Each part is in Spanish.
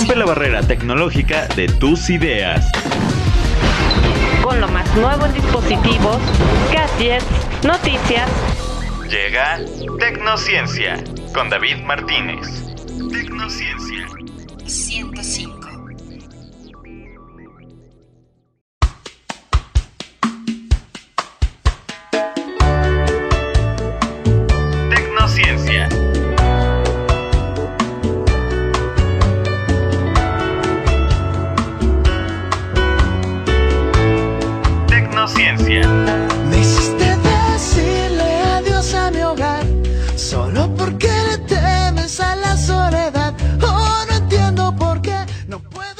Rompe la barrera tecnológica de tus ideas. Con lo más nuevo en dispositivos, gadgets, noticias. Llega Tecnociencia con David Martínez. Tecnociencia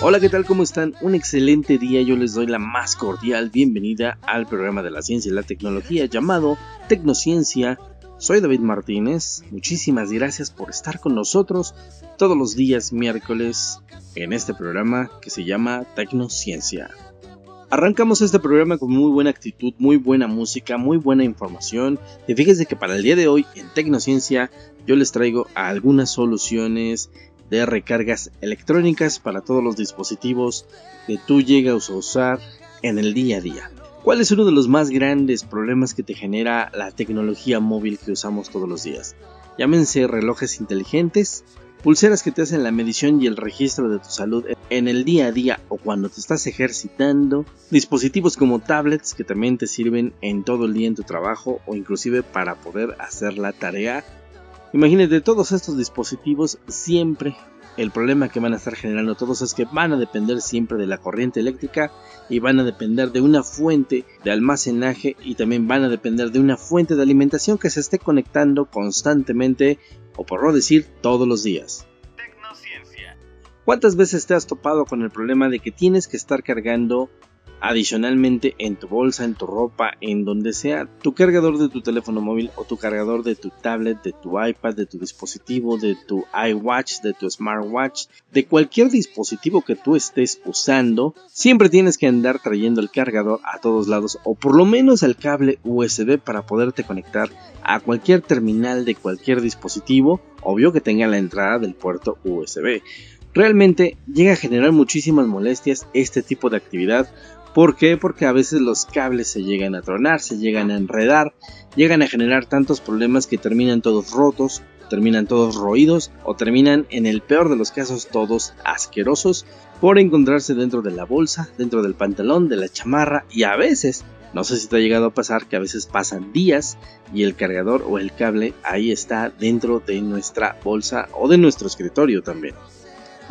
Hola, ¿qué tal? ¿Cómo están? Un excelente día. Yo les doy la más cordial bienvenida al programa de la ciencia y la tecnología llamado Tecnociencia. Soy David Martínez. Muchísimas gracias por estar con nosotros todos los días miércoles en este programa que se llama Tecnociencia. Arrancamos este programa con muy buena actitud, muy buena música, muy buena información. Y fíjense que para el día de hoy en Tecnociencia yo les traigo algunas soluciones de recargas electrónicas para todos los dispositivos que tú llegas a usar en el día a día. ¿Cuál es uno de los más grandes problemas que te genera la tecnología móvil que usamos todos los días? Llámense relojes inteligentes, pulseras que te hacen la medición y el registro de tu salud en el día a día o cuando te estás ejercitando, dispositivos como tablets que también te sirven en todo el día en tu trabajo o inclusive para poder hacer la tarea Imagínate, todos estos dispositivos siempre, el problema que van a estar generando todos es que van a depender siempre de la corriente eléctrica y van a depender de una fuente de almacenaje y también van a depender de una fuente de alimentación que se esté conectando constantemente o por no decir todos los días. ¿Cuántas veces te has topado con el problema de que tienes que estar cargando Adicionalmente, en tu bolsa, en tu ropa, en donde sea, tu cargador de tu teléfono móvil o tu cargador de tu tablet, de tu iPad, de tu dispositivo, de tu iWatch, de tu smartwatch, de cualquier dispositivo que tú estés usando, siempre tienes que andar trayendo el cargador a todos lados o por lo menos el cable USB para poderte conectar a cualquier terminal de cualquier dispositivo, obvio que tenga la entrada del puerto USB. Realmente llega a generar muchísimas molestias este tipo de actividad ¿Por qué? Porque a veces los cables se llegan a tronar, se llegan a enredar, llegan a generar tantos problemas que terminan todos rotos, terminan todos roídos o terminan en el peor de los casos todos asquerosos por encontrarse dentro de la bolsa, dentro del pantalón, de la chamarra y a veces, no sé si te ha llegado a pasar que a veces pasan días y el cargador o el cable ahí está dentro de nuestra bolsa o de nuestro escritorio también.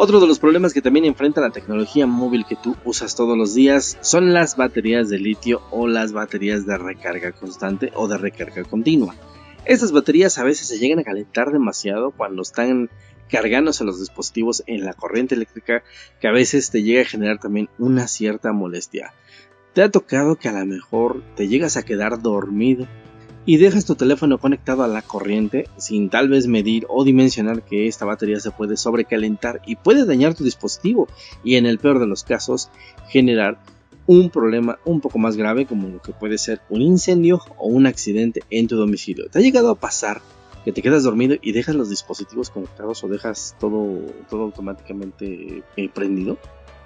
Otro de los problemas que también enfrenta la tecnología móvil que tú usas todos los días son las baterías de litio o las baterías de recarga constante o de recarga continua. Estas baterías a veces se llegan a calentar demasiado cuando están cargándose los dispositivos en la corriente eléctrica que a veces te llega a generar también una cierta molestia. ¿Te ha tocado que a lo mejor te llegas a quedar dormido y dejas tu teléfono conectado a la corriente sin tal vez medir o dimensionar que esta batería se puede sobrecalentar y puede dañar tu dispositivo y en el peor de los casos generar un problema un poco más grave como lo que puede ser un incendio o un accidente en tu domicilio. ¿Te ha llegado a pasar que te quedas dormido y dejas los dispositivos conectados o dejas todo, todo automáticamente eh, prendido?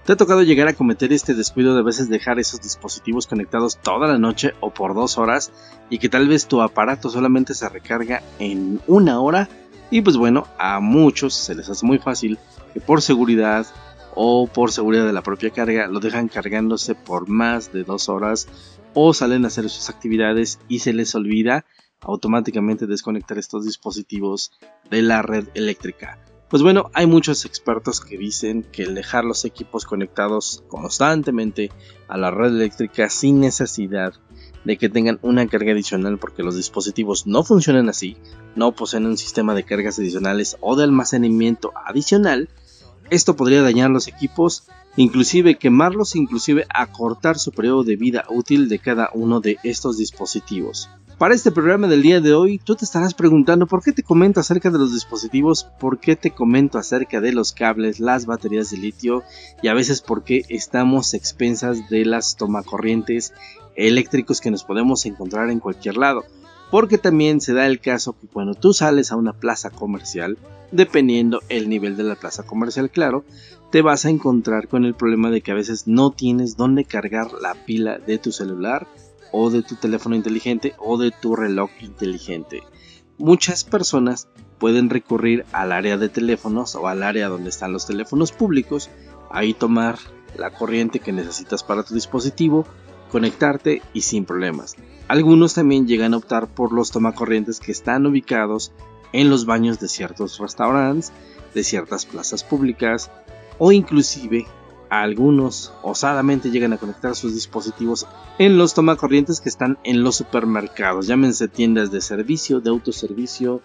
¿Te ha tocado llegar a cometer este descuido de a veces dejar esos dispositivos conectados toda la noche o por dos horas y que tal vez tu aparato solamente se recarga en una hora? Y pues bueno, a muchos se les hace muy fácil que por seguridad o por seguridad de la propia carga lo dejan cargándose por más de dos horas o salen a hacer sus actividades y se les olvida automáticamente desconectar estos dispositivos de la red eléctrica. Pues bueno, hay muchos expertos que dicen que el dejar los equipos conectados constantemente a la red eléctrica sin necesidad de que tengan una carga adicional porque los dispositivos no funcionan así, no poseen un sistema de cargas adicionales o de almacenamiento adicional, esto podría dañar los equipos, inclusive quemarlos, inclusive acortar su periodo de vida útil de cada uno de estos dispositivos. Para este programa del día de hoy, tú te estarás preguntando por qué te comento acerca de los dispositivos, por qué te comento acerca de los cables, las baterías de litio y a veces por qué estamos expensas de las tomacorrientes eléctricos que nos podemos encontrar en cualquier lado. porque también se da el caso que cuando tú sales a una plaza comercial, dependiendo el nivel de la plaza comercial, claro, te vas a encontrar con el problema de que a veces no tienes dónde cargar la pila de tu celular o de tu teléfono inteligente o de tu reloj inteligente. Muchas personas pueden recurrir al área de teléfonos o al área donde están los teléfonos públicos, ahí tomar la corriente que necesitas para tu dispositivo, conectarte y sin problemas. Algunos también llegan a optar por los tomacorrientes que están ubicados en los baños de ciertos restaurantes, de ciertas plazas públicas o inclusive algunos osadamente llegan a conectar sus dispositivos en los tomacorrientes que están en los supermercados, llámense tiendas de servicio, de autoservicio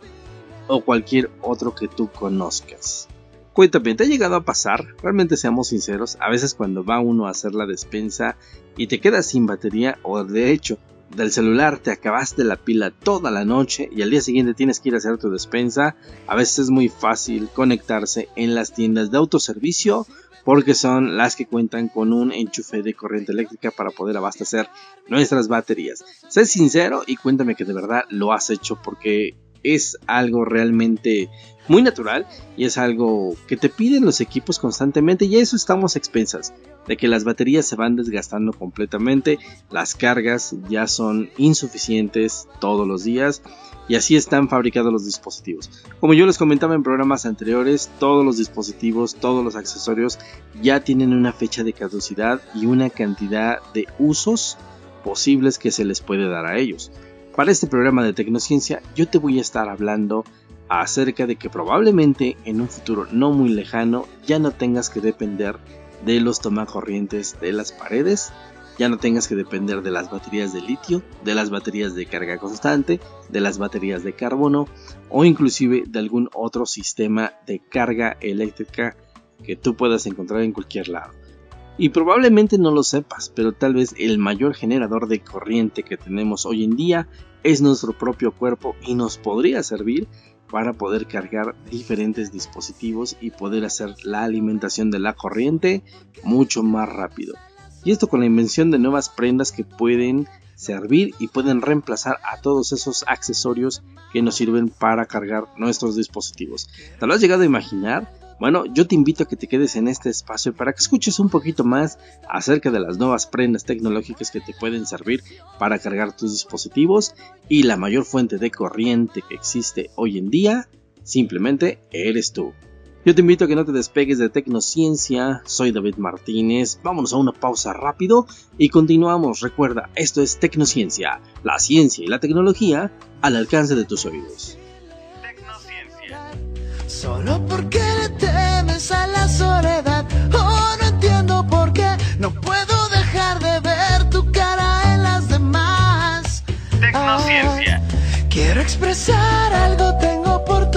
o cualquier otro que tú conozcas. Cuéntame, ¿te ha llegado a pasar? Realmente seamos sinceros, a veces cuando va uno a hacer la despensa y te quedas sin batería o de hecho del celular te acabaste la pila toda la noche y al día siguiente tienes que ir a hacer tu despensa, a veces es muy fácil conectarse en las tiendas de autoservicio porque son las que cuentan con un enchufe de corriente eléctrica para poder abastecer nuestras baterías. Sé sincero y cuéntame que de verdad lo has hecho porque es algo realmente muy natural y es algo que te piden los equipos constantemente y eso estamos expensas de que las baterías se van desgastando completamente, las cargas ya son insuficientes todos los días y así están fabricados los dispositivos. Como yo les comentaba en programas anteriores, todos los dispositivos, todos los accesorios ya tienen una fecha de caducidad y una cantidad de usos posibles que se les puede dar a ellos. Para este programa de Tecnociencia yo te voy a estar hablando acerca de que probablemente en un futuro no muy lejano ya no tengas que depender de los tomacorrientes de las paredes ya no tengas que depender de las baterías de litio, de las baterías de carga constante, de las baterías de carbono o inclusive de algún otro sistema de carga eléctrica que tú puedas encontrar en cualquier lado. Y probablemente no lo sepas, pero tal vez el mayor generador de corriente que tenemos hoy en día es nuestro propio cuerpo y nos podría servir para poder cargar diferentes dispositivos y poder hacer la alimentación de la corriente mucho más rápido. Y esto con la invención de nuevas prendas que pueden servir y pueden reemplazar a todos esos accesorios que nos sirven para cargar nuestros dispositivos. ¿Te lo has llegado a imaginar? Bueno, yo te invito a que te quedes en este espacio para que escuches un poquito más acerca de las nuevas prendas tecnológicas que te pueden servir para cargar tus dispositivos y la mayor fuente de corriente que existe hoy en día, simplemente eres tú. Yo te invito a que no te despegues de Tecnociencia, soy David Martínez, vámonos a una pausa rápido y continuamos. Recuerda, esto es Tecnociencia, la ciencia y la tecnología al alcance de tus oídos. Tecnociencia. Solo porque le temes a la soledad, oh no entiendo por qué no puedo dejar de ver tu cara en las demás. Tecnociencia. quiero expresar algo, tengo oportunidad,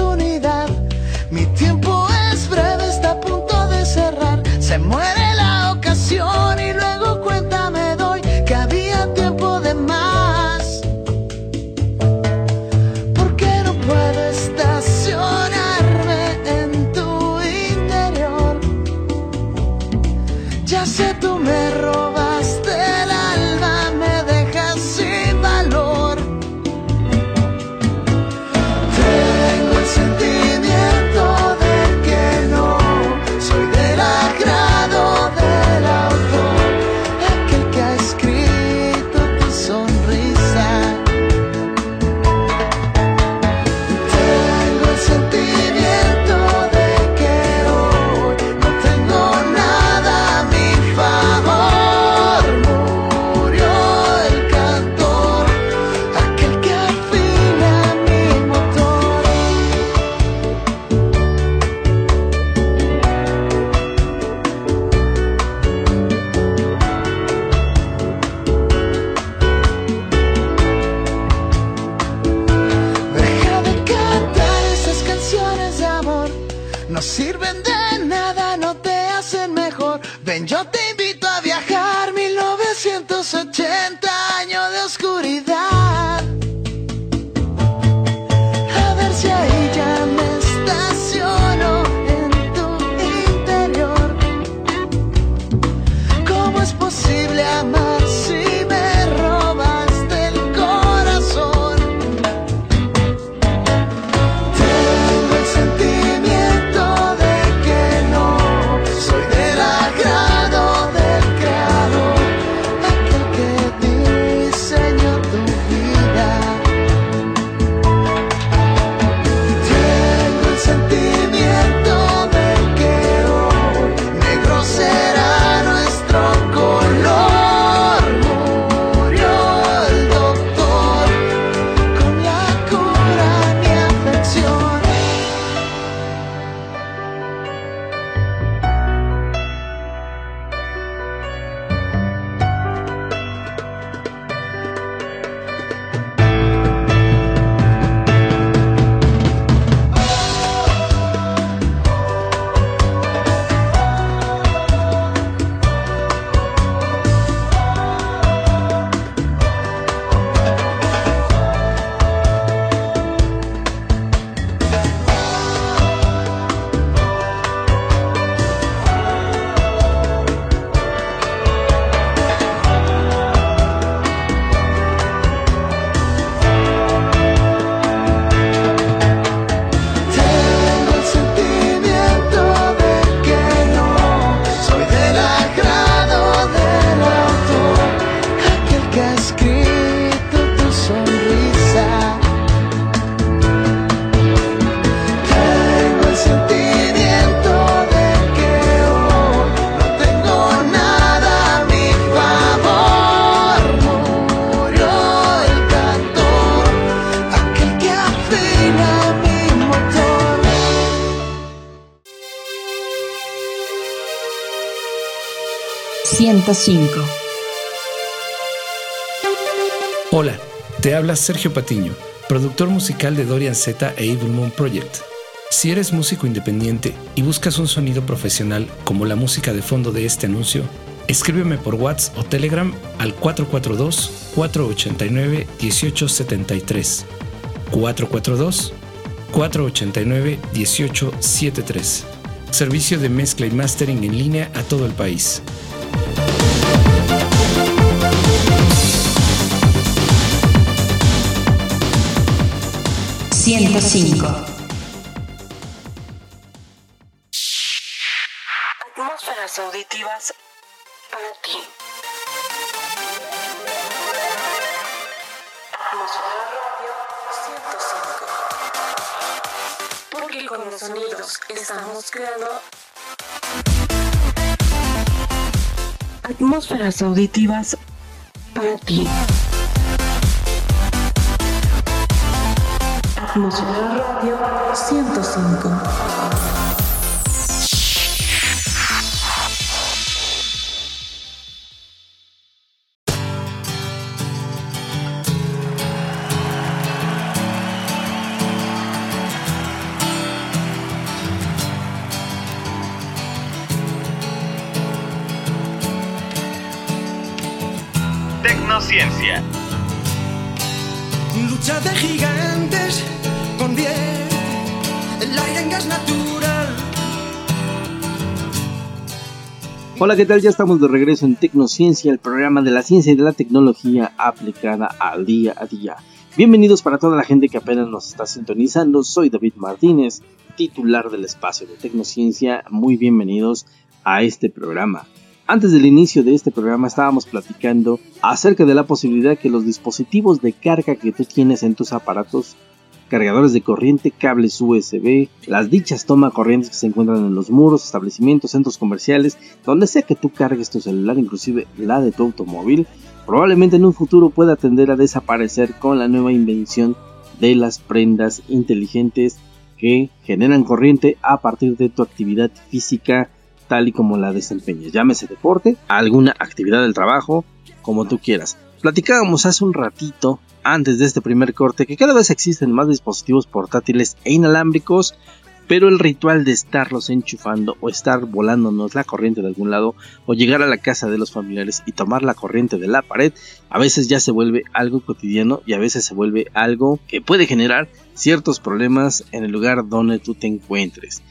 105. Hola, te habla Sergio Patiño, productor musical de Dorian Z e Evil Moon Project. Si eres músico independiente y buscas un sonido profesional como la música de fondo de este anuncio, escríbeme por WhatsApp o Telegram al 442-489-1873. 442-489-1873. Servicio de mezcla y mastering en línea a todo el país. 105. Atmósferas auditivas para ti. Atmósfera Radio 105. Porque con los sonidos estamos creando atmósferas auditivas para ti. Atmósfera Radio 105. Lucha de gigantes convierte el aire en gas natural. Hola, ¿qué tal? Ya estamos de regreso en Tecnociencia, el programa de la ciencia y de la tecnología aplicada al día a día. Bienvenidos para toda la gente que apenas nos está sintonizando. Soy David Martínez, titular del espacio de Tecnociencia. Muy bienvenidos a este programa. Antes del inicio de este programa estábamos platicando acerca de la posibilidad que los dispositivos de carga que tú tienes en tus aparatos, cargadores de corriente, cables USB, las dichas toma corrientes que se encuentran en los muros, establecimientos, centros comerciales, donde sea que tú cargues tu celular, inclusive la de tu automóvil, probablemente en un futuro pueda tender a desaparecer con la nueva invención de las prendas inteligentes que generan corriente a partir de tu actividad física tal y como la desempeñes. Llámese deporte, alguna actividad del trabajo, como tú quieras. Platicábamos hace un ratito, antes de este primer corte, que cada vez existen más dispositivos portátiles e inalámbricos, pero el ritual de estarlos enchufando o estar volándonos la corriente de algún lado o llegar a la casa de los familiares y tomar la corriente de la pared, a veces ya se vuelve algo cotidiano y a veces se vuelve algo que puede generar ciertos problemas en el lugar donde tú te encuentres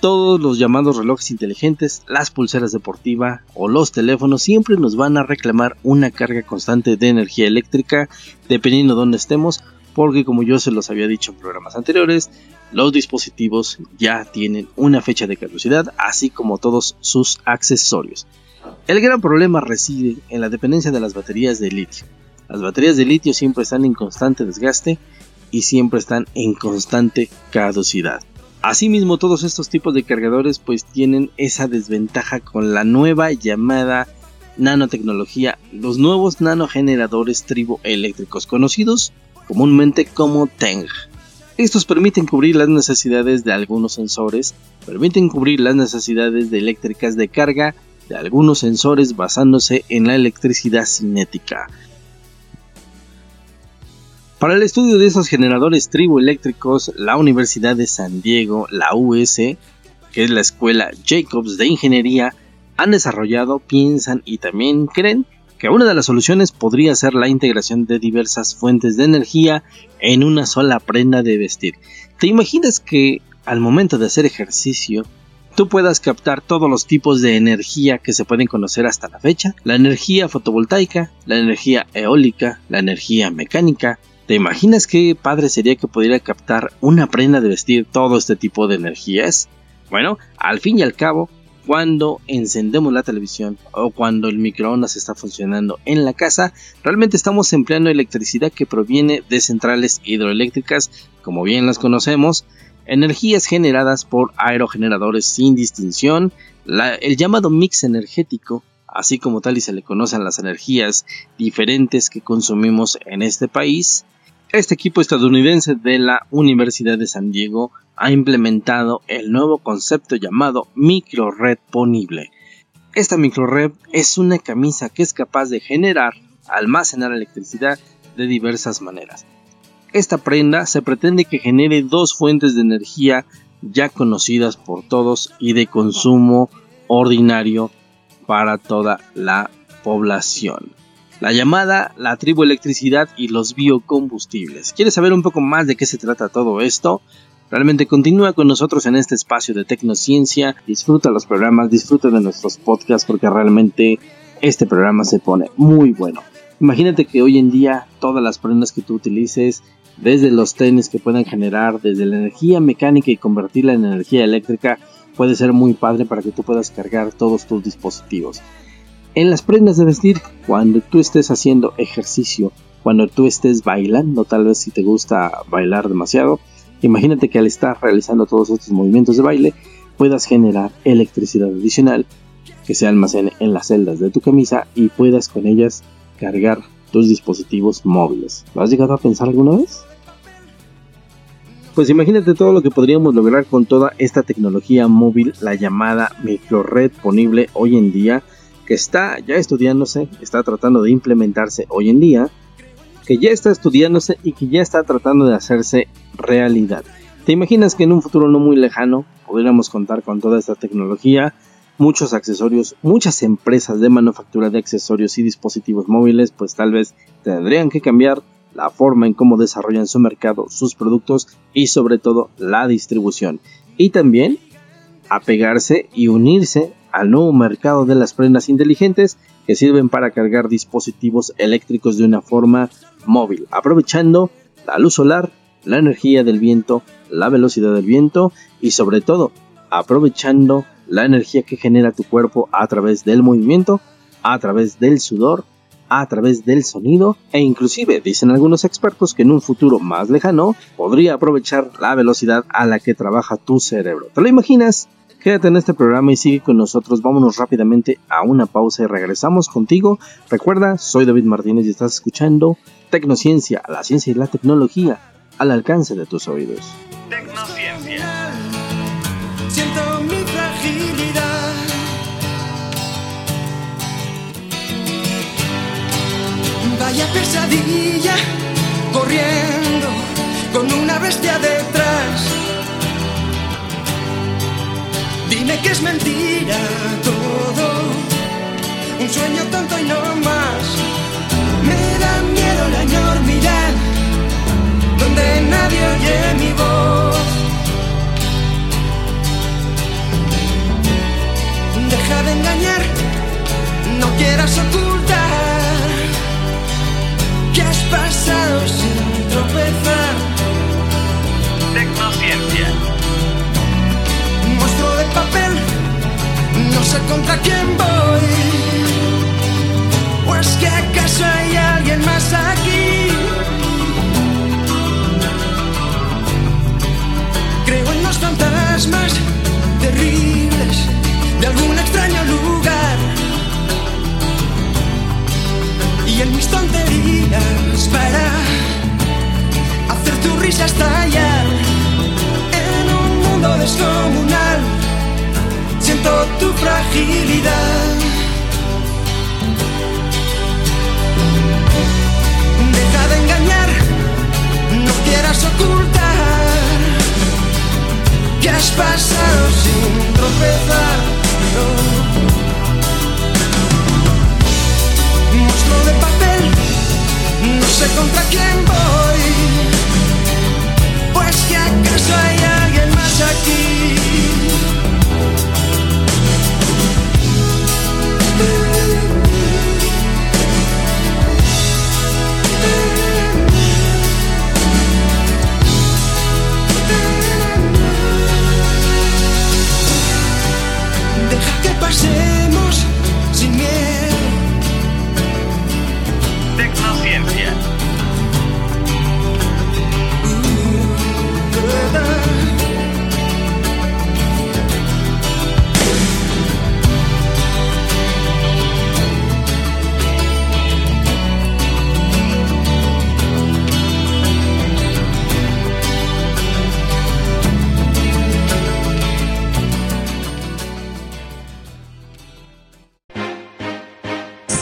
todos los llamados relojes inteligentes, las pulseras deportivas o los teléfonos siempre nos van a reclamar una carga constante de energía eléctrica dependiendo de dónde estemos, porque como yo se los había dicho en programas anteriores, los dispositivos ya tienen una fecha de caducidad, así como todos sus accesorios. El gran problema reside en la dependencia de las baterías de litio. Las baterías de litio siempre están en constante desgaste y siempre están en constante caducidad. Asimismo, todos estos tipos de cargadores pues tienen esa desventaja con la nueva llamada nanotecnología, los nuevos nanogeneradores triboeléctricos conocidos comúnmente como TENG. Estos permiten cubrir las necesidades de algunos sensores, permiten cubrir las necesidades de eléctricas de carga de algunos sensores basándose en la electricidad cinética, para el estudio de esos generadores triboeléctricos, la Universidad de San Diego, la US, que es la escuela Jacobs de Ingeniería, han desarrollado, piensan y también creen que una de las soluciones podría ser la integración de diversas fuentes de energía en una sola prenda de vestir. ¿Te imaginas que al momento de hacer ejercicio tú puedas captar todos los tipos de energía que se pueden conocer hasta la fecha? La energía fotovoltaica, la energía eólica, la energía mecánica, ¿Te imaginas qué padre sería que pudiera captar una prenda de vestir todo este tipo de energías? Bueno, al fin y al cabo, cuando encendemos la televisión o cuando el microondas está funcionando en la casa, realmente estamos empleando electricidad que proviene de centrales hidroeléctricas, como bien las conocemos, energías generadas por aerogeneradores sin distinción, el llamado mix energético, así como tal y se le conocen las energías diferentes que consumimos en este país, este equipo estadounidense de la Universidad de San Diego ha implementado el nuevo concepto llamado microred ponible. Esta microred es una camisa que es capaz de generar, almacenar electricidad de diversas maneras. Esta prenda se pretende que genere dos fuentes de energía ya conocidas por todos y de consumo ordinario para toda la población. La llamada la triboelectricidad y los biocombustibles. ¿Quieres saber un poco más de qué se trata todo esto? Realmente continúa con nosotros en este espacio de tecnociencia, disfruta los programas, disfruta de nuestros podcasts porque realmente este programa se pone muy bueno. Imagínate que hoy en día todas las prendas que tú utilices, desde los tenis que puedan generar, desde la energía mecánica y convertirla en energía eléctrica, puede ser muy padre para que tú puedas cargar todos tus dispositivos. En las prendas de vestir, cuando tú estés haciendo ejercicio, cuando tú estés bailando, tal vez si te gusta bailar demasiado, Imagínate que al estar realizando todos estos movimientos de baile puedas generar electricidad adicional que se almacene en las celdas de tu camisa y puedas con ellas cargar tus dispositivos móviles. ¿Lo has llegado a pensar alguna vez? Pues imagínate todo lo que podríamos lograr con toda esta tecnología móvil, la llamada microred ponible hoy en día, que está ya estudiándose, está tratando de implementarse hoy en día que ya está estudiándose y que ya está tratando de hacerse realidad. ¿Te imaginas que en un futuro no muy lejano podríamos contar con toda esta tecnología? Muchos accesorios, muchas empresas de manufactura de accesorios y dispositivos móviles pues tal vez tendrían que cambiar la forma en cómo desarrollan su mercado, sus productos y sobre todo la distribución. Y también apegarse y unirse al nuevo mercado de las prendas inteligentes que sirven para cargar dispositivos eléctricos de una forma móvil, aprovechando la luz solar, la energía del viento, la velocidad del viento y sobre todo aprovechando la energía que genera tu cuerpo a través del movimiento, a través del sudor, a través del sonido e inclusive dicen algunos expertos que en un futuro más lejano podría aprovechar la velocidad a la que trabaja tu cerebro. ¿Te lo imaginas? Quédate en este programa y sigue con nosotros. Vámonos rápidamente a una pausa y regresamos contigo. Recuerda, soy David Martínez y estás escuchando Tecnociencia, la ciencia y la tecnología al alcance de tus oídos. Tecnociencia. Siento mi fragilidad. Vaya pesadilla, corriendo con una bestia detrás. Que es mentira todo, un sueño tonto y no más. Me da miedo la enormidad, donde nadie oye mi voz. Deja de engañar, no quieras ocultar que has pasado sin tropezar. Tecnociencia. Papel, no sé contra quién voy.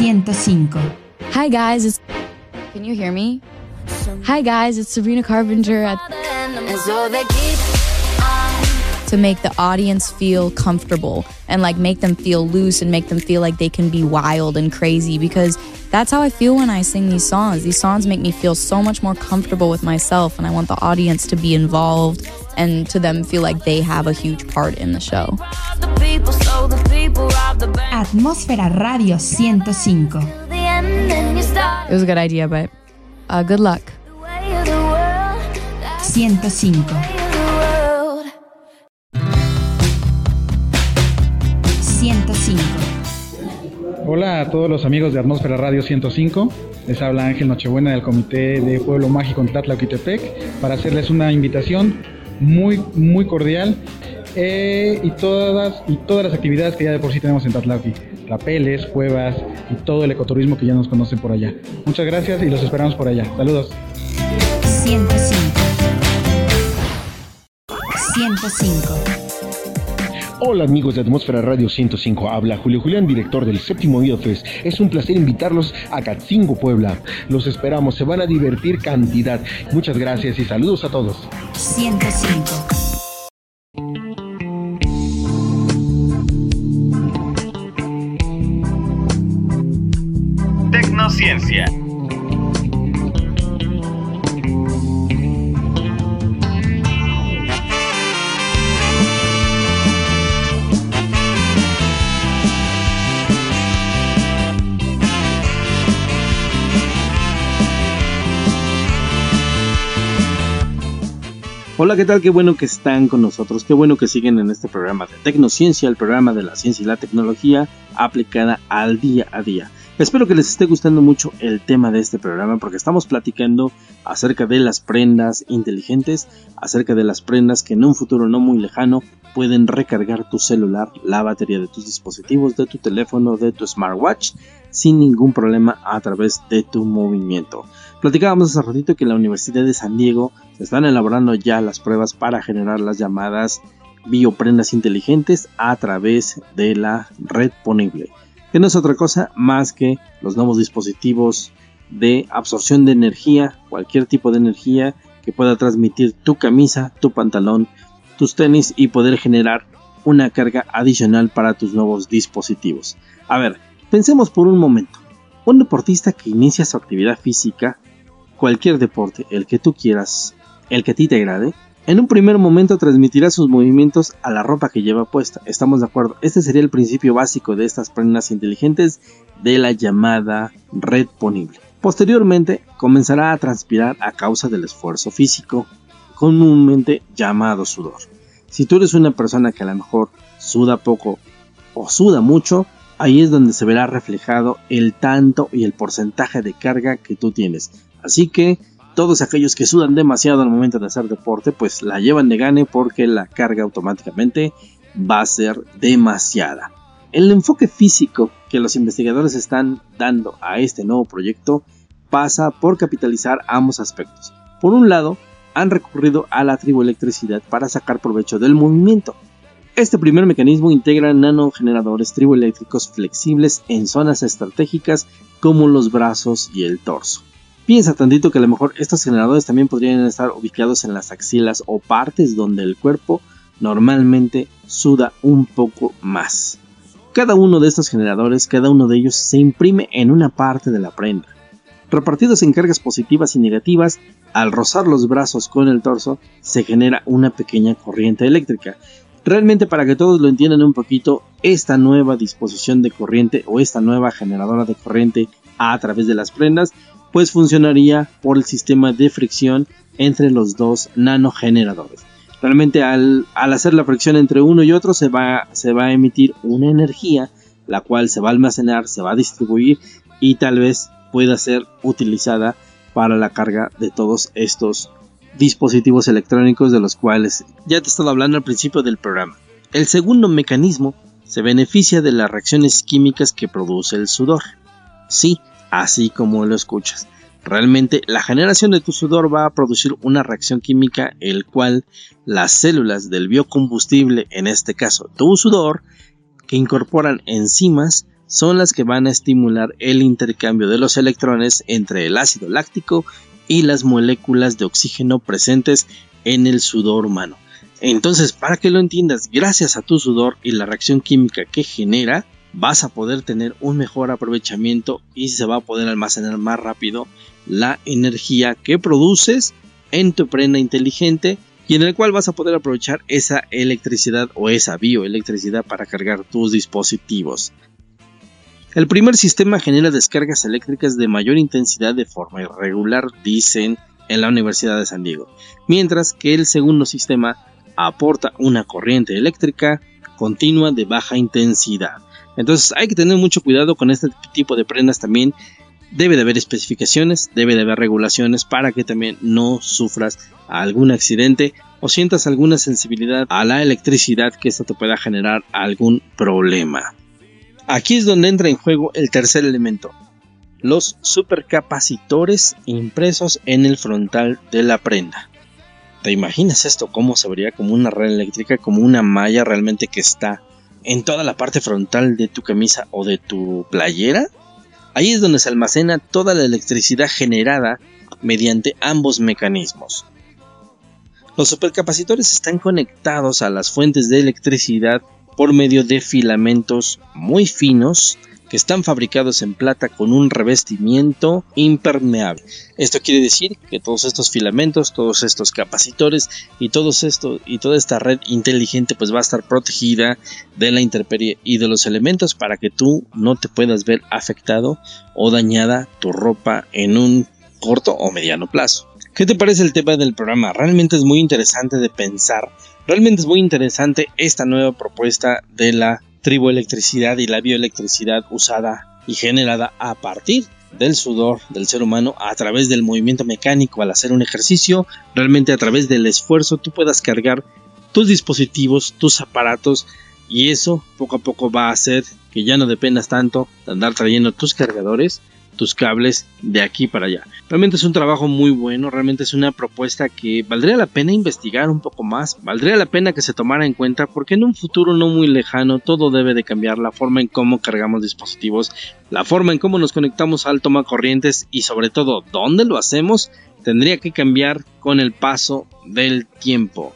105. Hi guys, it's Can you hear me? Hi guys, it's Sabrina Carpenter at to make the audience feel comfortable and like make them feel loose and make them feel like they can be wild and crazy because that's how I feel when I sing these songs. These songs make me feel so much more comfortable with myself and I want the audience to be involved and to them feel like they have a huge part in the show. Atmósfera Radio 105. It was a good idea, but uh, good luck. 105. 105. Hola a todos los amigos de Atmósfera Radio 105. Les habla Ángel Nochebuena del Comité de Pueblo Mágico en Tlatlauquitepec para hacerles una invitación muy, muy cordial eh, y, todas, y todas las actividades que ya de por sí tenemos en Tatlauqui. Rapeles, cuevas y todo el ecoturismo que ya nos conocen por allá. Muchas gracias y los esperamos por allá. Saludos. 105. 105. Hola amigos de Atmósfera Radio 105, habla Julio Julián, director del séptimo Fest. Es un placer invitarlos a Catzingo, Puebla. Los esperamos, se van a divertir cantidad. Muchas gracias y saludos a todos. 105. Hola, ¿qué tal? Qué bueno que están con nosotros, qué bueno que siguen en este programa de Tecnociencia, el programa de la ciencia y la tecnología aplicada al día a día. Espero que les esté gustando mucho el tema de este programa porque estamos platicando acerca de las prendas inteligentes, acerca de las prendas que en un futuro no muy lejano pueden recargar tu celular, la batería de tus dispositivos, de tu teléfono, de tu smartwatch sin ningún problema a través de tu movimiento. Platicábamos hace ratito que en la Universidad de San Diego se están elaborando ya las pruebas para generar las llamadas bioprendas inteligentes a través de la red ponible, que no es otra cosa más que los nuevos dispositivos de absorción de energía, cualquier tipo de energía que pueda transmitir tu camisa, tu pantalón, tus tenis y poder generar una carga adicional para tus nuevos dispositivos. A ver, pensemos por un momento. Un deportista que inicia su actividad física cualquier deporte, el que tú quieras, el que a ti te agrade, en un primer momento transmitirá sus movimientos a la ropa que lleva puesta. Estamos de acuerdo. Este sería el principio básico de estas prendas inteligentes de la llamada red ponible. Posteriormente comenzará a transpirar a causa del esfuerzo físico, comúnmente llamado sudor. Si tú eres una persona que a lo mejor suda poco o suda mucho, ahí es donde se verá reflejado el tanto y el porcentaje de carga que tú tienes. Así que todos aquellos que sudan demasiado al momento de hacer deporte, pues la llevan de gane porque la carga automáticamente va a ser demasiada. El enfoque físico que los investigadores están dando a este nuevo proyecto pasa por capitalizar ambos aspectos. Por un lado, han recurrido a la triboelectricidad para sacar provecho del movimiento. Este primer mecanismo integra nanogeneradores triboeléctricos flexibles en zonas estratégicas como los brazos y el torso. Piensa tantito que a lo mejor estos generadores también podrían estar ubicados en las axilas o partes donde el cuerpo normalmente suda un poco más. Cada uno de estos generadores, cada uno de ellos se imprime en una parte de la prenda. Repartidos en cargas positivas y negativas, al rozar los brazos con el torso se genera una pequeña corriente eléctrica. Realmente para que todos lo entiendan un poquito, esta nueva disposición de corriente o esta nueva generadora de corriente a través de las prendas pues funcionaría por el sistema de fricción entre los dos nanogeneradores. Realmente al, hacer la fricción entre uno y otro se va, se va a emitir una energía, la cual se va a almacenar, se va a distribuir y tal vez pueda ser utilizada para la carga de todos estos dispositivos electrónicos de los cuales ya te he estado hablando al principio del programa. El segundo mecanismo se beneficia de las reacciones químicas que produce el sudor. Sí, así como lo escuchas. Realmente la generación de tu sudor va a producir una reacción química el cual las células del biocombustible, en este caso tu sudor, que incorporan enzimas, son las que van a estimular el intercambio de los electrones entre el ácido láctico y las moléculas de oxígeno presentes en el sudor humano. Entonces, para que lo entiendas, gracias a tu sudor y la reacción química que genera, vas a poder tener un mejor aprovechamiento y se va a poder almacenar más rápido la energía que produces en tu prenda inteligente y en el cual vas a poder aprovechar esa electricidad o esa bioelectricidad para cargar tus dispositivos. El primer sistema genera descargas eléctricas de mayor intensidad de forma irregular, dicen en la Universidad de San Diego, mientras que el segundo sistema aporta una corriente eléctrica continua de baja intensidad. Entonces hay que tener mucho cuidado con este tipo de prendas también. Debe de haber especificaciones, debe de haber regulaciones para que también no sufras algún accidente o sientas alguna sensibilidad a la electricidad que esto te pueda generar algún problema. Aquí es donde entra en juego el tercer elemento, los supercapacitores impresos en el frontal de la prenda. ¿Te imaginas esto? ¿Cómo se vería como una red eléctrica, como una malla realmente que está en toda la parte frontal de tu camisa o de tu playera? Ahí es donde se almacena toda la electricidad generada mediante ambos mecanismos. Los supercapacitores están conectados a las fuentes de electricidad por medio de filamentos muy finos que están fabricados en plata con un revestimiento impermeable. Esto quiere decir que todos estos filamentos, todos estos capacitores y todos esto y toda esta red inteligente pues va a estar protegida de la intemperie y de los elementos para que tú no te puedas ver afectado o dañada tu ropa en un corto o mediano plazo. ¿Qué te parece el tema del programa? Realmente es muy interesante de pensar Realmente es muy interesante esta nueva propuesta de la triboelectricidad y la bioelectricidad usada y generada a partir del sudor del ser humano a través del movimiento mecánico al hacer un ejercicio, realmente a través del esfuerzo tú puedas cargar tus dispositivos, tus aparatos y eso poco a poco va a hacer que ya no dependas tanto de andar trayendo tus cargadores, tus cables de aquí para allá. Realmente es un trabajo muy bueno, realmente es una propuesta que valdría la pena investigar un poco más, valdría la pena que se tomara en cuenta porque en un futuro no muy lejano todo debe de cambiar, la forma en cómo cargamos dispositivos, la forma en cómo nos conectamos al toma corrientes y sobre todo dónde lo hacemos tendría que cambiar con el paso del tiempo.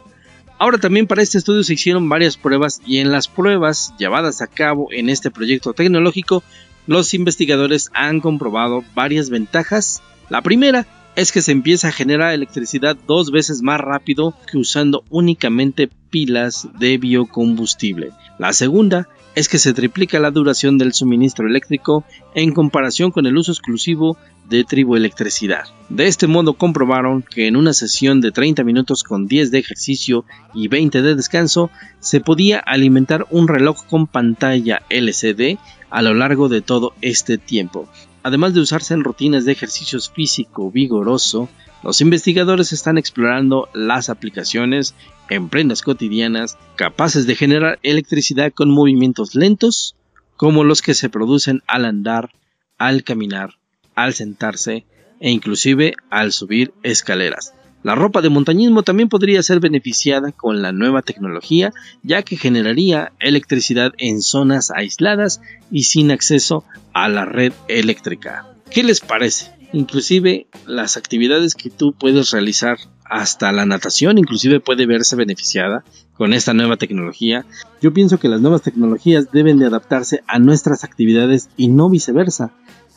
Ahora también para este estudio se hicieron varias pruebas y en las pruebas llevadas a cabo en este proyecto tecnológico los investigadores han comprobado varias ventajas. La primera es que se empieza a generar electricidad dos veces más rápido que usando únicamente pilas de biocombustible. La segunda es que se triplica la duración del suministro eléctrico en comparación con el uso exclusivo de triboelectricidad. De este modo comprobaron que en una sesión de 30 minutos con 10 de ejercicio y 20 de descanso se podía alimentar un reloj con pantalla LCD a lo largo de todo este tiempo. Además de usarse en rutinas de ejercicios físico vigoroso, los investigadores están explorando las aplicaciones en prendas cotidianas capaces de generar electricidad con movimientos lentos, como los que se producen al andar, al caminar, al sentarse e inclusive al subir escaleras. La ropa de montañismo también podría ser beneficiada con la nueva tecnología, ya que generaría electricidad en zonas aisladas y sin acceso a la red eléctrica. ¿Qué les parece? Inclusive las actividades que tú puedes realizar hasta la natación inclusive puede verse beneficiada con esta nueva tecnología. Yo pienso que las nuevas tecnologías deben de adaptarse a nuestras actividades y no viceversa.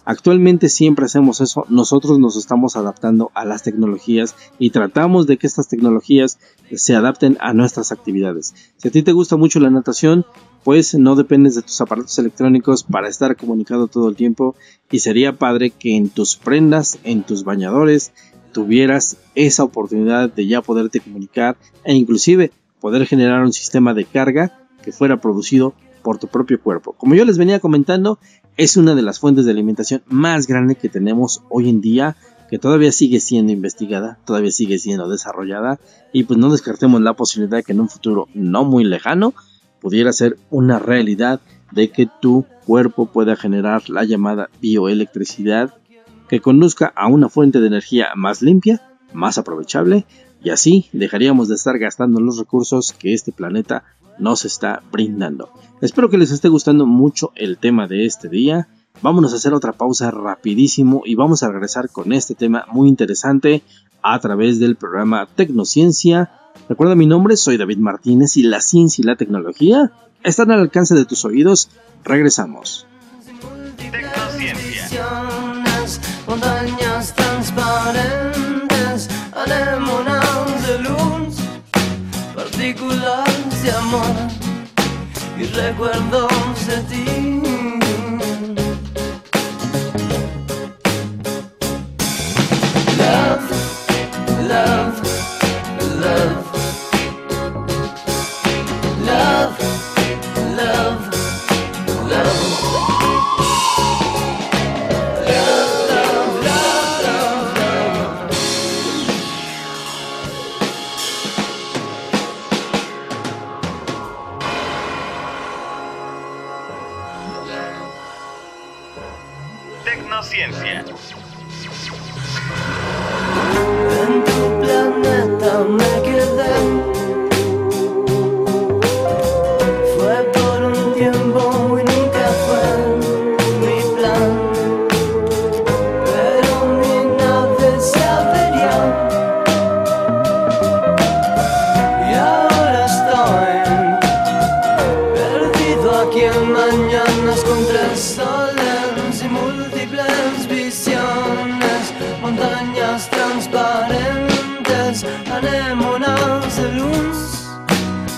Actualmente siempre hacemos eso, nosotros nos estamos adaptando a las tecnologías y tratamos de que estas tecnologías se adapten a nuestras actividades. Si a ti te gusta mucho la natación, pues no dependes de tus aparatos electrónicos para estar comunicado todo el tiempo y sería padre que en tus prendas, en tus bañadores, tuvieras esa oportunidad de ya poderte comunicar e inclusive poder generar un sistema de carga que fuera producido por tu propio cuerpo. Como yo les venía comentando, es una de las fuentes de alimentación más grandes que tenemos hoy en día, que todavía sigue siendo investigada, todavía sigue siendo desarrollada, y pues no descartemos la posibilidad de que en un futuro no muy lejano pudiera ser una realidad de que tu cuerpo pueda generar la llamada bioelectricidad que conduzca a una fuente de energía más limpia, más aprovechable, y así dejaríamos de estar gastando los recursos que este planeta nos está brindando. Espero que les esté gustando mucho el tema de este día. Vámonos a hacer otra pausa rapidísimo y vamos a regresar con este tema muy interesante a través del programa Tecnociencia. Recuerda mi nombre, soy David Martínez y la ciencia y la tecnología están al alcance de tus oídos. Regresamos. Amor y recuerdos de ti.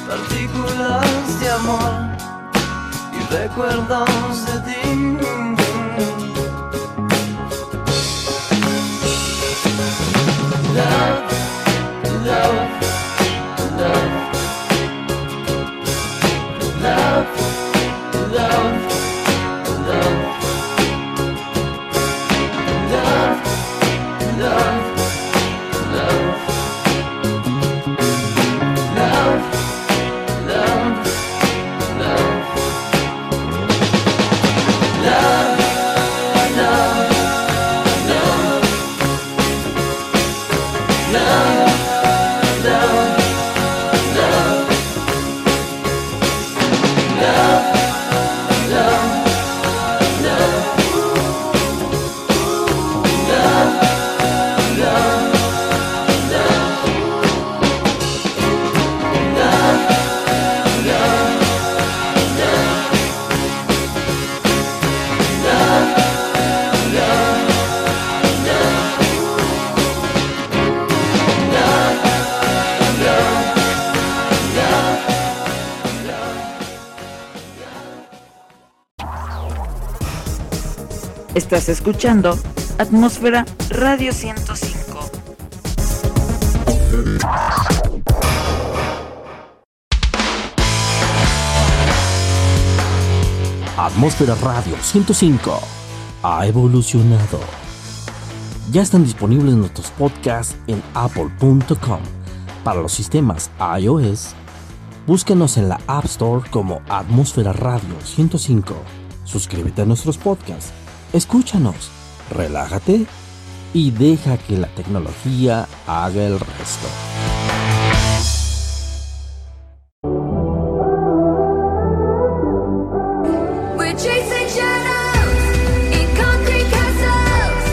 Partículas de amor y recuerdos de ti. Estás escuchando Atmósfera Radio 105. Atmósfera Radio 105 ha evolucionado. Ya están disponibles nuestros podcasts en apple.com. Para los sistemas iOS, búsquenos en la App Store como Atmósfera Radio 105. Suscríbete a nuestros podcasts, escúchanos, relájate y deja que la tecnología haga el resto. We're chasing shadows in concrete castles.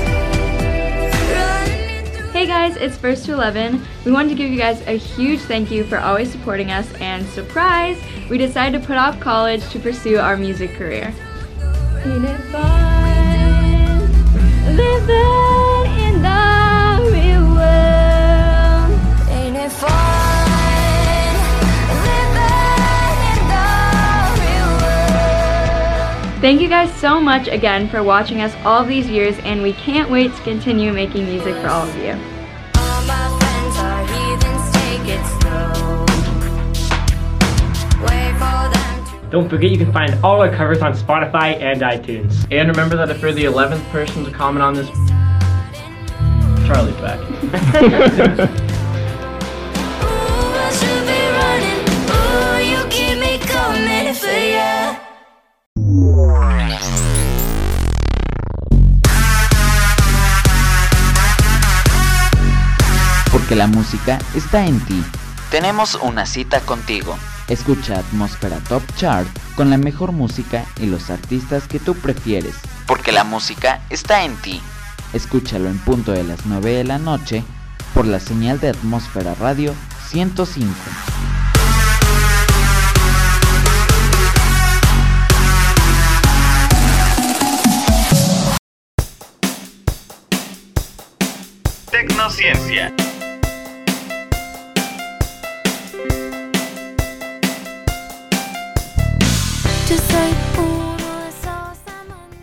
Hey guys, it's First to 11. We wanted to give you guys a huge thank you for always supporting us, and surprise, we decided to put off college to pursue our music career. Thank you guys so much again for watching us all these years, and we can't wait to continue making music for all of you. Don't forget you can find all our covers on Spotify and iTunes. And remember that if you're the 11th person to comment on this, Charlie's back. I should be running. Ooh, you keep me coming for ya. Porque la música está en ti. Tenemos una cita contigo. Escucha Atmósfera Top Chart con la mejor música y los artistas que tú prefieres, porque la música está en ti. Escúchalo en punto de las 9 de la noche por la señal de Atmósfera Radio 105. Tecnociencia.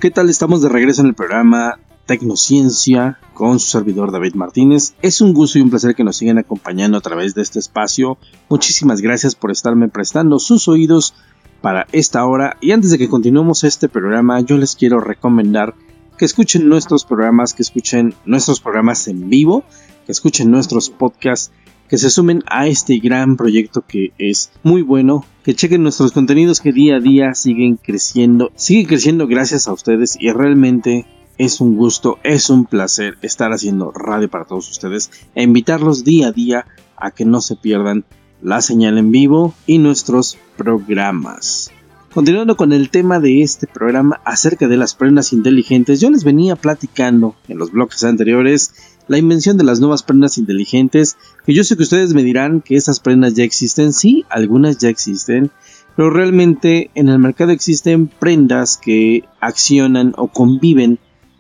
¿Qué tal? Estamos de regreso en el programa Tecnociencia con su servidor David Martínez. Es un gusto y un placer que nos sigan acompañando a través de este espacio. Muchísimas gracias por estarme prestando sus oídos para esta hora. Y antes de que continuemos este programa, yo les quiero recomendar que escuchen nuestros programas, que escuchen nuestros programas en vivo, que escuchen nuestros podcasts que se sumen a este gran proyecto que es muy bueno, que chequen nuestros contenidos que día a día siguen creciendo, siguen creciendo gracias a ustedes y realmente es un gusto, es un placer estar haciendo radio para todos ustedes e invitarlos día a día a que no se pierdan la señal en vivo y nuestros programas. Continuando con el tema de este programa acerca de las prendas inteligentes, yo les venía platicando en los bloques anteriores la invención de las nuevas prendas inteligentes, que yo sé que ustedes me dirán que esas prendas ya existen, sí, algunas ya existen, pero realmente en el mercado existen prendas que accionan o conviven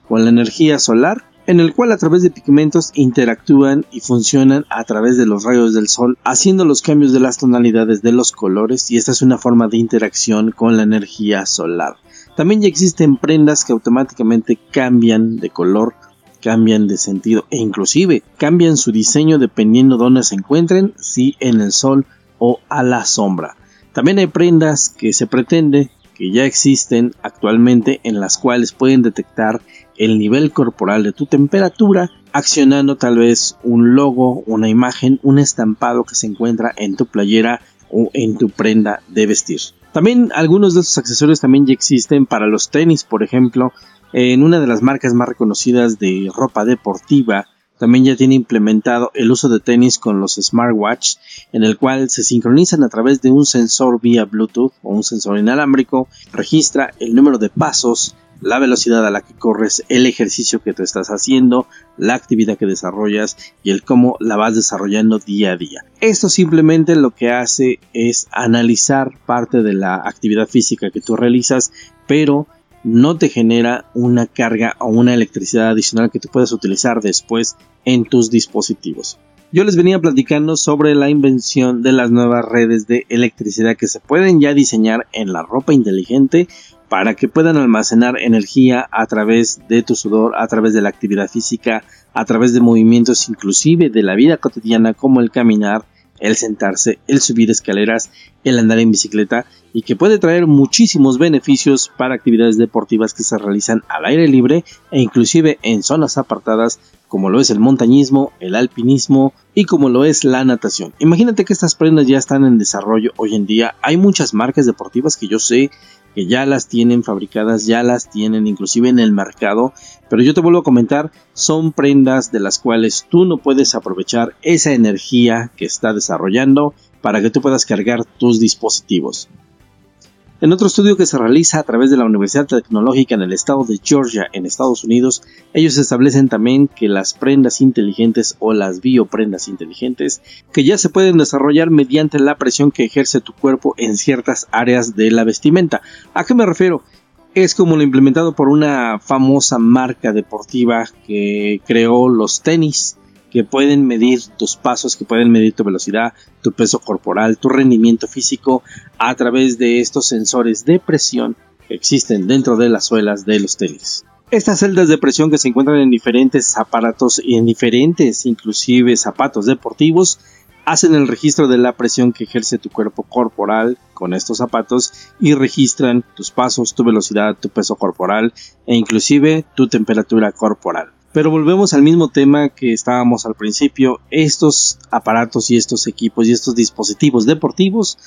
con la energía solar, en el cual a través de pigmentos interactúan y funcionan a través de los rayos del sol, haciendo los cambios de las tonalidades de los colores y esta es una forma de interacción con la energía solar. También ya existen prendas que automáticamente cambian de color cambian de sentido e inclusive cambian su diseño dependiendo de dónde se encuentren, si en el sol o a la sombra. También hay prendas que se pretende que ya existen actualmente en las cuales pueden detectar el nivel corporal de tu temperatura accionando tal vez un logo, una imagen, un estampado que se encuentra en tu playera o en tu prenda de vestir. También algunos de estos accesorios también ya existen para los tenis, por ejemplo, en una de las marcas más reconocidas de ropa deportiva, también ya tiene implementado el uso de tenis con los smartwatch, en el cual se sincronizan a través de un sensor vía Bluetooth o un sensor inalámbrico, registra el número de pasos, la velocidad a la que corres, el ejercicio que te estás haciendo, la actividad que desarrollas y el cómo la vas desarrollando día a día. Esto simplemente lo que hace es analizar parte de la actividad física que tú realizas, pero no te genera una carga o una electricidad adicional que tú puedas utilizar después en tus dispositivos. Yo les venía platicando sobre la invención de las nuevas redes de electricidad que se pueden ya diseñar en la ropa inteligente para que puedan almacenar energía a través de tu sudor, a través de la actividad física, a través de movimientos inclusive de la vida cotidiana como el caminar, el sentarse, el subir escaleras, el andar en bicicleta y que puede traer muchísimos beneficios para actividades deportivas que se realizan al aire libre e inclusive en zonas apartadas como lo es el montañismo, el alpinismo y como lo es la natación. Imagínate que estas prendas ya están en desarrollo hoy en día. Hay muchas marcas deportivas que yo sé que ya las tienen fabricadas, ya las tienen inclusive en el mercado, pero yo te vuelvo a comentar, son prendas de las cuales tú no puedes aprovechar esa energía que está desarrollando para que tú puedas cargar tus dispositivos. En otro estudio que se realiza a través de la Universidad Tecnológica en el estado de Georgia, en Estados Unidos, ellos establecen también que las prendas inteligentes o las bioprendas inteligentes, que ya se pueden desarrollar mediante la presión que ejerce tu cuerpo en ciertas áreas de la vestimenta. ¿A qué me refiero? Es como lo implementado por una famosa marca deportiva que creó los tenis que pueden medir tus pasos, que pueden medir tu velocidad, tu peso corporal, tu rendimiento físico a través de estos sensores de presión que existen dentro de las suelas de los tenis. Estas celdas de presión que se encuentran en diferentes aparatos y en diferentes inclusive zapatos deportivos hacen el registro de la presión que ejerce tu cuerpo corporal con estos zapatos y registran tus pasos, tu velocidad, tu peso corporal e inclusive tu temperatura corporal. Pero volvemos al mismo tema que estábamos al principio. Estos aparatos y estos equipos y estos dispositivos deportivos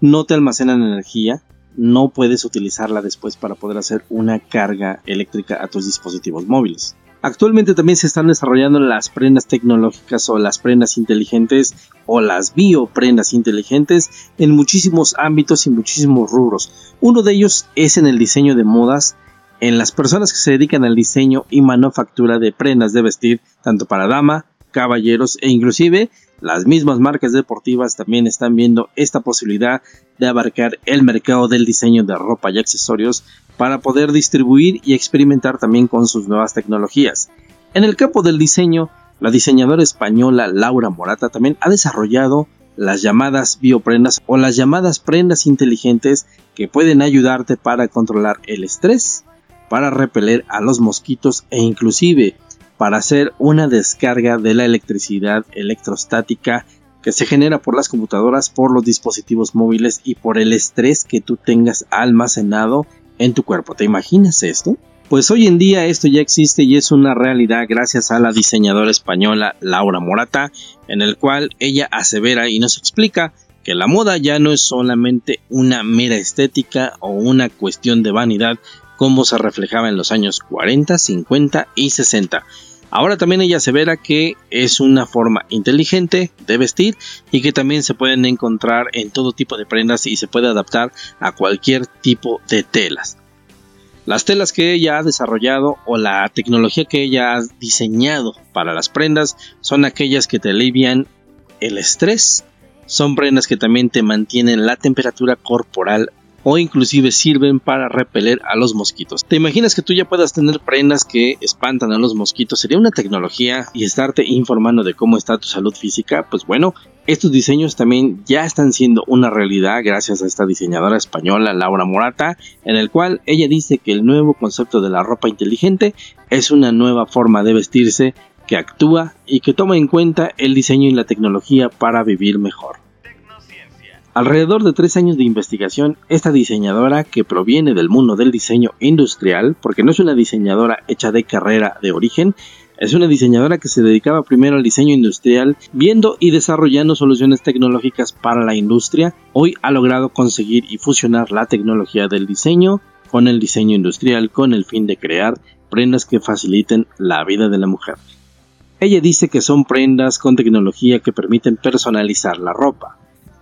no te almacenan energía. No puedes utilizarla después para poder hacer una carga eléctrica a tus dispositivos móviles. Actualmente también se están desarrollando las prendas tecnológicas o las prendas inteligentes o las bioprendas inteligentes en muchísimos ámbitos y muchísimos rubros. Uno de ellos es en el diseño de modas, en las personas que se dedican al diseño y manufactura de prendas de vestir, tanto para dama, caballeros e inclusive las mismas marcas deportivas también están viendo esta posibilidad de abarcar el mercado del diseño de ropa y accesorios para poder distribuir y experimentar también con sus nuevas tecnologías. En el campo del diseño, la diseñadora española Laura Morata también ha desarrollado las llamadas bioprendas o las llamadas prendas inteligentes que pueden ayudarte para controlar el estrés, para repeler a los mosquitos e inclusive para hacer una descarga de la electricidad electrostática que se genera por las computadoras, por los dispositivos móviles y por el estrés que tú tengas almacenado en tu cuerpo. ¿Te imaginas esto? Pues hoy en día esto ya existe y es una realidad gracias a la diseñadora española Laura Morata, en el cual ella asevera y nos explica que la moda ya no es solamente una mera estética o una cuestión de vanidad como se reflejaba en los años 40, 50 y 60. Ahora también ella asevera que es una forma inteligente de vestir y que también se pueden encontrar en todo tipo de prendas y se puede adaptar a cualquier tipo de telas. Las telas que ella ha desarrollado o la tecnología que ella ha diseñado para las prendas son aquellas que te alivian el estrés, son prendas que también te mantienen la temperatura corporal o inclusive sirven para repeler a los mosquitos. ¿Te imaginas que tú ya puedas tener prendas que espantan a los mosquitos? Sería una tecnología y estarte informando de cómo está tu salud física. Pues bueno, estos diseños también ya están siendo una realidad gracias a esta diseñadora española Laura Morata, en el cual ella dice que el nuevo concepto de la ropa inteligente es una nueva forma de vestirse que actúa y que toma en cuenta el diseño y la tecnología para vivir mejor. Alrededor de tres años de investigación, esta diseñadora, que proviene del mundo del diseño industrial, porque no es una diseñadora hecha de carrera de origen, es una diseñadora que se dedicaba primero al diseño industrial, viendo y desarrollando soluciones tecnológicas para la industria, hoy ha logrado conseguir y fusionar la tecnología del diseño con el diseño industrial con el fin de crear prendas que faciliten la vida de la mujer. Ella dice que son prendas con tecnología que permiten personalizar la ropa,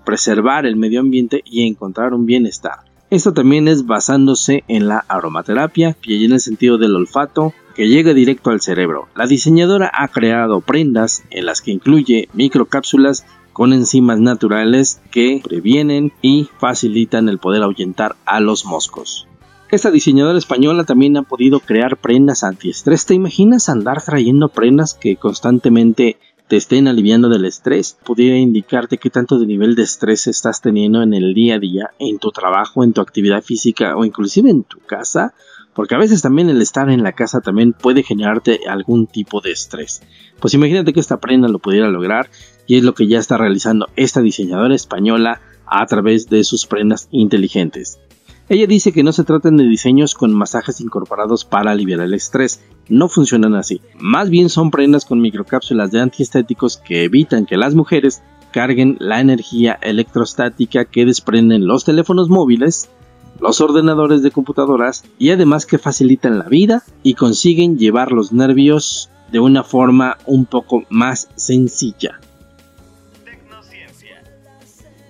preservar el medio ambiente y encontrar un bienestar. Esto también es basándose en la aromaterapia y en el sentido del olfato que llega directo al cerebro. La diseñadora ha creado prendas en las que incluye microcápsulas con enzimas naturales que previenen y facilitan el poder ahuyentar a los moscos. Esta diseñadora española también ha podido crear prendas antiestrés. ¿Te imaginas andar trayendo prendas que constantemente te estén aliviando del estrés, pudiera indicarte qué tanto de nivel de estrés estás teniendo en el día a día, en tu trabajo, en tu actividad física o inclusive en tu casa, porque a veces también el estar en la casa también puede generarte algún tipo de estrés. Pues imagínate que esta prenda lo pudiera lograr y es lo que ya está realizando esta diseñadora española a través de sus prendas inteligentes. Ella dice que no se tratan de diseños con masajes incorporados para aliviar el estrés, no funcionan así. Más bien son prendas con microcápsulas de antiestéticos que evitan que las mujeres carguen la energía electrostática que desprenden los teléfonos móviles, los ordenadores de computadoras y además que facilitan la vida y consiguen llevar los nervios de una forma un poco más sencilla.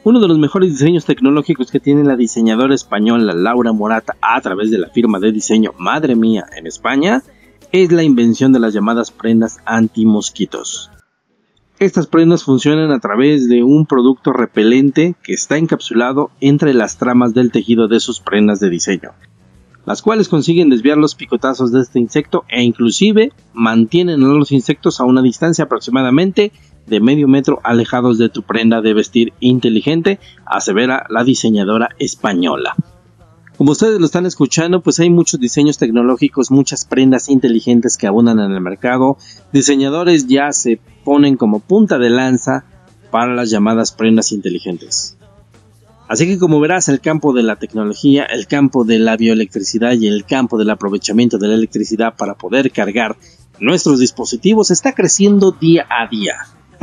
Uno de los mejores diseños tecnológicos que tiene la diseñadora española Laura Morata a través de la firma de diseño Madre Mía en España es la invención de las llamadas prendas anti-mosquitos. Estas prendas funcionan a través de un producto repelente que está encapsulado entre las tramas del tejido de sus prendas de diseño, las cuales consiguen desviar los picotazos de este insecto e inclusive mantienen a los insectos a una distancia aproximadamente de medio metro alejados de tu prenda de vestir inteligente, asevera la diseñadora española. Como ustedes lo están escuchando, pues hay muchos diseños tecnológicos, muchas prendas inteligentes que abundan en el mercado. Diseñadores ya se ponen como punta de lanza para las llamadas prendas inteligentes. Así que como verás, el campo de la tecnología, el campo de la bioelectricidad y el campo del aprovechamiento de la electricidad para poder cargar nuestros dispositivos está creciendo día a día.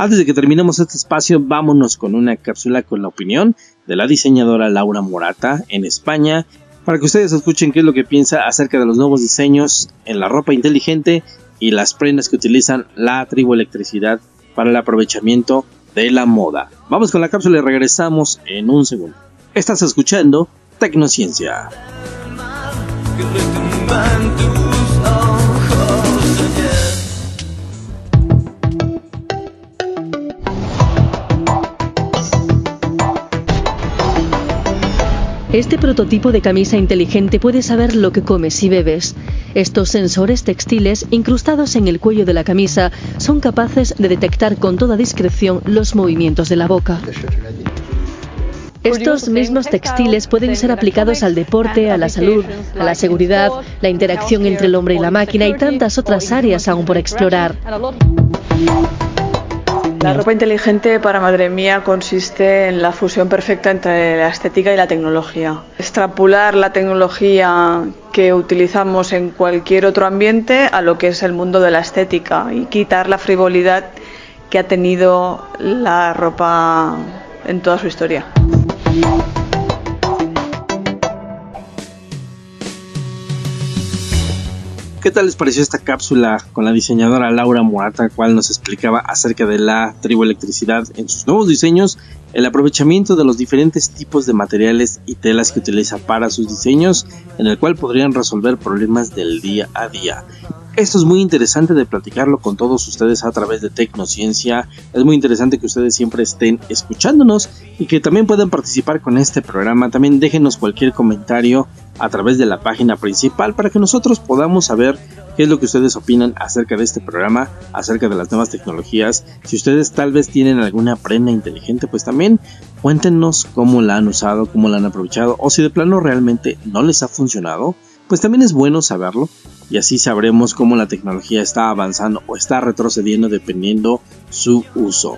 Antes de que terminemos este espacio, vámonos con una cápsula con la opinión de la diseñadora Laura Morata en España, para que ustedes escuchen qué es lo que piensa acerca de los nuevos diseños en la ropa inteligente y las prendas que utilizan la triboelectricidad para el aprovechamiento de la moda. Vamos con la cápsula y regresamos en un segundo. Estás escuchando Tecnociencia. Este prototipo de camisa inteligente puede saber lo que comes y bebes. Estos sensores textiles incrustados en el cuello de la camisa son capaces de detectar con toda discreción los movimientos de la boca. Estos mismos textiles pueden ser aplicados al deporte, a la salud, a la seguridad, la interacción entre el hombre y la máquina y tantas otras áreas aún por explorar. La ropa inteligente para madre mía consiste en la fusión perfecta entre la estética y la tecnología. Extrapolar la tecnología que utilizamos en cualquier otro ambiente a lo que es el mundo de la estética y quitar la frivolidad que ha tenido la ropa en toda su historia. ¿Qué tal les pareció esta cápsula con la diseñadora Laura Morata, cual nos explicaba acerca de la triboelectricidad en sus nuevos diseños, el aprovechamiento de los diferentes tipos de materiales y telas que utiliza para sus diseños, en el cual podrían resolver problemas del día a día? Esto es muy interesante de platicarlo con todos ustedes a través de Tecnociencia. Es muy interesante que ustedes siempre estén escuchándonos y que también puedan participar con este programa. También déjenos cualquier comentario a través de la página principal para que nosotros podamos saber qué es lo que ustedes opinan acerca de este programa, acerca de las nuevas tecnologías. Si ustedes tal vez tienen alguna prenda inteligente, pues también cuéntenos cómo la han usado, cómo la han aprovechado o si de plano realmente no les ha funcionado. Pues también es bueno saberlo y así sabremos cómo la tecnología está avanzando o está retrocediendo dependiendo su uso.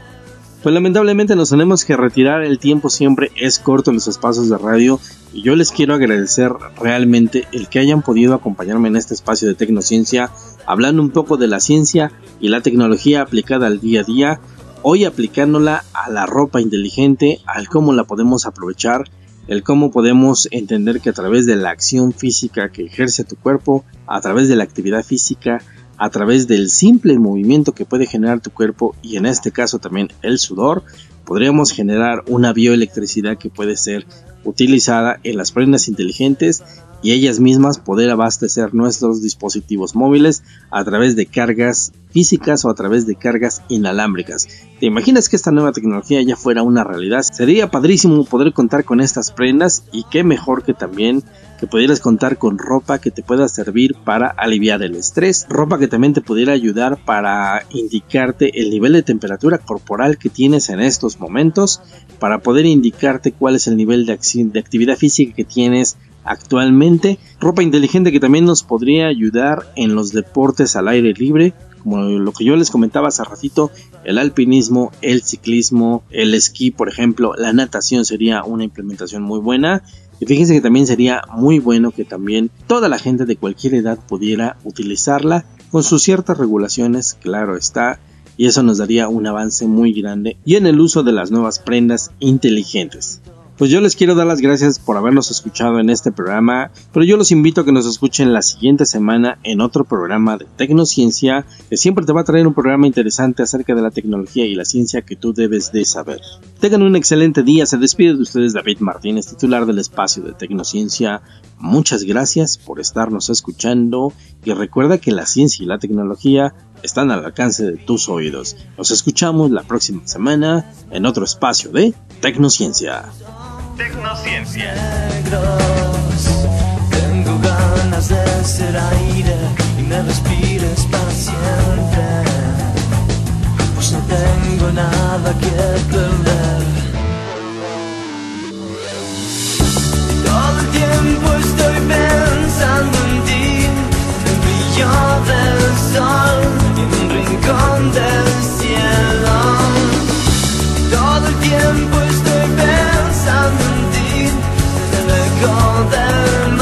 Pues lamentablemente nos tenemos que retirar, el tiempo siempre es corto en los espacios de radio y yo les quiero agradecer realmente el que hayan podido acompañarme en este espacio de Tecnociencia hablando un poco de la ciencia y la tecnología aplicada al día a día, hoy aplicándola a la ropa inteligente, al cómo la podemos aprovechar el cómo podemos entender que a través de la acción física que ejerce tu cuerpo, a través de la actividad física, a través del simple movimiento que puede generar tu cuerpo y en este caso también el sudor, podríamos generar una bioelectricidad que puede ser utilizada en las prendas inteligentes y ellas mismas poder abastecer nuestros dispositivos móviles a través de cargas físicas o a través de cargas inalámbricas. ¿Te imaginas que esta nueva tecnología ya fuera una realidad? Sería padrísimo poder contar con estas prendas y qué mejor que también que pudieras contar con ropa que te pueda servir para aliviar el estrés, ropa que también te pudiera ayudar para indicarte el nivel de temperatura corporal que tienes en estos momentos, para poder indicarte cuál es el nivel de, de actividad física que tienes actualmente, ropa inteligente que también nos podría ayudar en los deportes al aire libre, como lo que yo les comentaba hace ratito, el alpinismo, el ciclismo, el esquí, por ejemplo, la natación sería una implementación muy buena. Y fíjense que también sería muy bueno que también toda la gente de cualquier edad pudiera utilizarla con sus ciertas regulaciones, claro está, y eso nos daría un avance muy grande y en el uso de las nuevas prendas inteligentes. Pues yo les quiero dar las gracias por habernos escuchado en este programa, pero yo los invito a que nos escuchen la siguiente semana en otro programa de Tecnociencia, que siempre te va a traer un programa interesante acerca de la tecnología y la ciencia que tú debes de saber. Tengan un excelente día, se despide de ustedes David Martínez, titular del espacio de Tecnociencia. Muchas gracias por estarnos escuchando y recuerda que la ciencia y la tecnología están al alcance de tus oídos. Nos escuchamos la próxima semana en otro espacio de Tecnociencia. Tecnociencia. Tengo ganas de ser aire y me respires para siempre. Pues no tengo nada que perder. Todo el tiempo estoy pensando en el sol en un rincón del cielo. Todo el tiempo estoy pensando en ti, en el del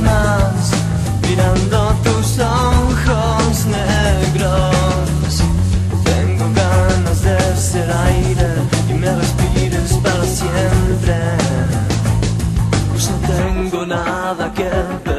más mirando tus ojos negros. Tengo ganas de ser aire y me respires para siempre. Pues no tengo nada que perder.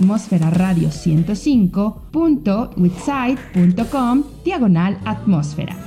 www.atmosferaradio105.witsite.com diagonal atmósfera.